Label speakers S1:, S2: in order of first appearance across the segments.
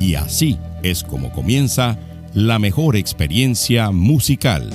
S1: Y así es como comienza la mejor experiencia musical.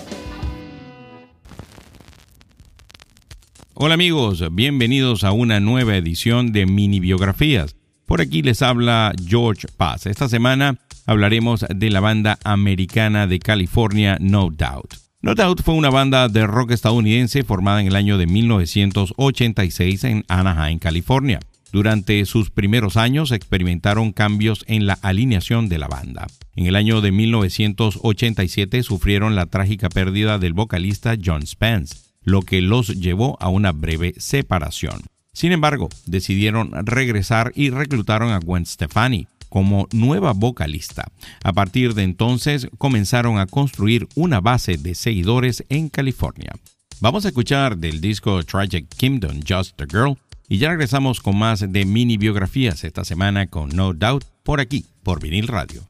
S1: Hola amigos, bienvenidos a una nueva edición de Mini Biografías. Por aquí les habla George Paz. Esta semana hablaremos de la banda americana de California No Doubt. No Doubt fue una banda de rock estadounidense formada en el año de 1986 en Anaheim, California. Durante sus primeros años experimentaron cambios en la alineación de la banda. En el año de 1987 sufrieron la trágica pérdida del vocalista John Spence, lo que los llevó a una breve separación. Sin embargo, decidieron regresar y reclutaron a Gwen Stefani como nueva vocalista. A partir de entonces comenzaron a construir una base de seguidores en California. Vamos a escuchar del disco Tragic Kingdom Just a Girl y ya regresamos con más de mini biografías esta semana con No Doubt por aquí, por vinil radio.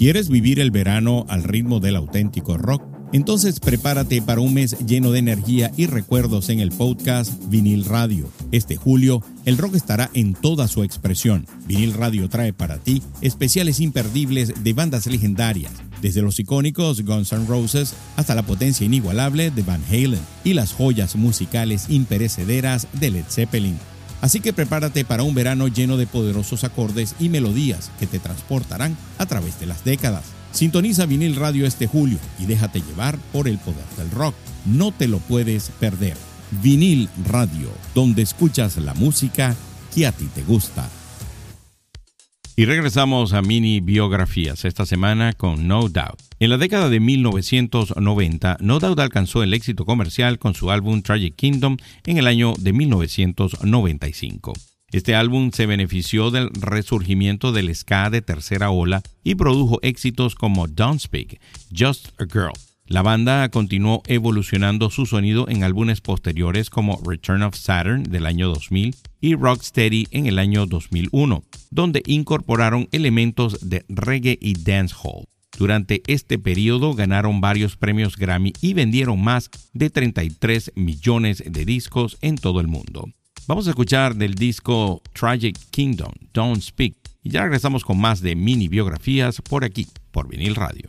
S1: ¿Quieres vivir el verano al ritmo del auténtico rock? Entonces prepárate para un mes lleno de energía y recuerdos en el podcast Vinil Radio. Este julio, el rock estará en toda su expresión. Vinil Radio trae para ti especiales imperdibles de bandas legendarias, desde los icónicos Guns N' Roses hasta la potencia inigualable de Van Halen y las joyas musicales imperecederas de Led Zeppelin. Así que prepárate para un verano lleno de poderosos acordes y melodías que te transportarán a través de las décadas. Sintoniza vinil radio este julio y déjate llevar por el poder del rock. No te lo puedes perder. Vinil Radio, donde escuchas la música que a ti te gusta. Y regresamos a mini biografías esta semana con No Doubt. En la década de 1990, No Doubt alcanzó el éxito comercial con su álbum Tragic Kingdom en el año de 1995. Este álbum se benefició del resurgimiento del ska de tercera ola y produjo éxitos como Don't Speak, Just a Girl. La banda continuó evolucionando su sonido en álbumes posteriores como Return of Saturn del año 2000 y Rocksteady en el año 2001, donde incorporaron elementos de reggae y dancehall. Durante este periodo ganaron varios premios Grammy y vendieron más de 33 millones de discos en todo el mundo. Vamos a escuchar del disco Tragic Kingdom, Don't Speak, y ya regresamos con más de mini biografías por aquí, por vinil radio.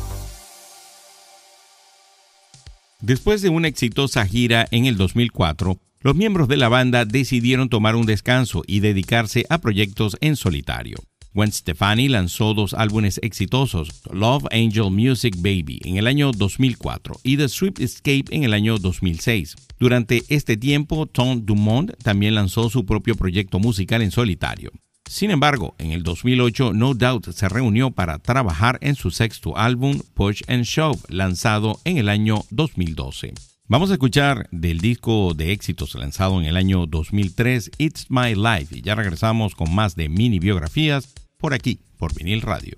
S2: Después de una exitosa gira en el 2004, los miembros de la banda decidieron tomar un descanso y dedicarse a proyectos en solitario. Gwen Stefani lanzó dos álbumes exitosos, Love Angel Music Baby en el año 2004 y The Swift Escape en el año 2006. Durante este tiempo, Tom Dumont también lanzó su propio proyecto musical en solitario. Sin embargo, en el 2008 No Doubt se reunió para trabajar en su sexto álbum Push and Shove, lanzado en el año 2012. Vamos a escuchar del disco de éxitos lanzado en el año 2003, It's My Life, y ya regresamos con más de mini biografías por aquí, por vinil radio.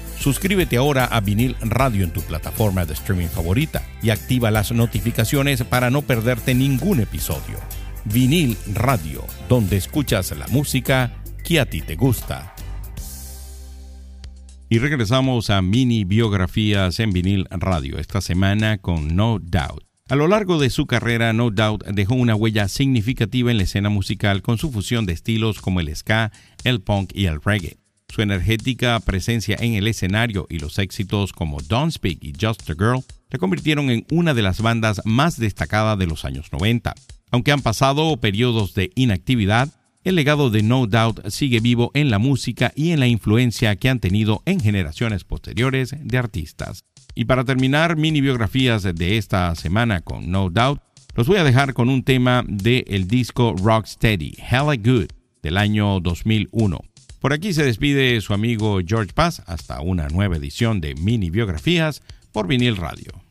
S2: Suscríbete ahora a Vinil Radio en tu plataforma de streaming favorita y activa las notificaciones para no perderte ningún episodio. Vinil Radio, donde escuchas la música que a ti te gusta. Y regresamos a mini biografías en vinil radio esta semana con No Doubt. A lo largo de su carrera, No Doubt dejó una huella significativa en la escena musical con su fusión de estilos como el ska, el punk y el reggae. Su energética presencia en el escenario y los éxitos como Don't Speak y Just a Girl le convirtieron en una de las bandas más destacadas de los años 90. Aunque han pasado periodos de inactividad, el legado de No Doubt sigue vivo en la música y en la influencia que han tenido en generaciones posteriores de artistas. Y para terminar mini biografías de esta semana con No Doubt, los voy a dejar con un tema del el disco Rocksteady, Hella Good, del año 2001. Por aquí se despide su amigo George Paz hasta una nueva edición de Mini Biografías por Vinil Radio.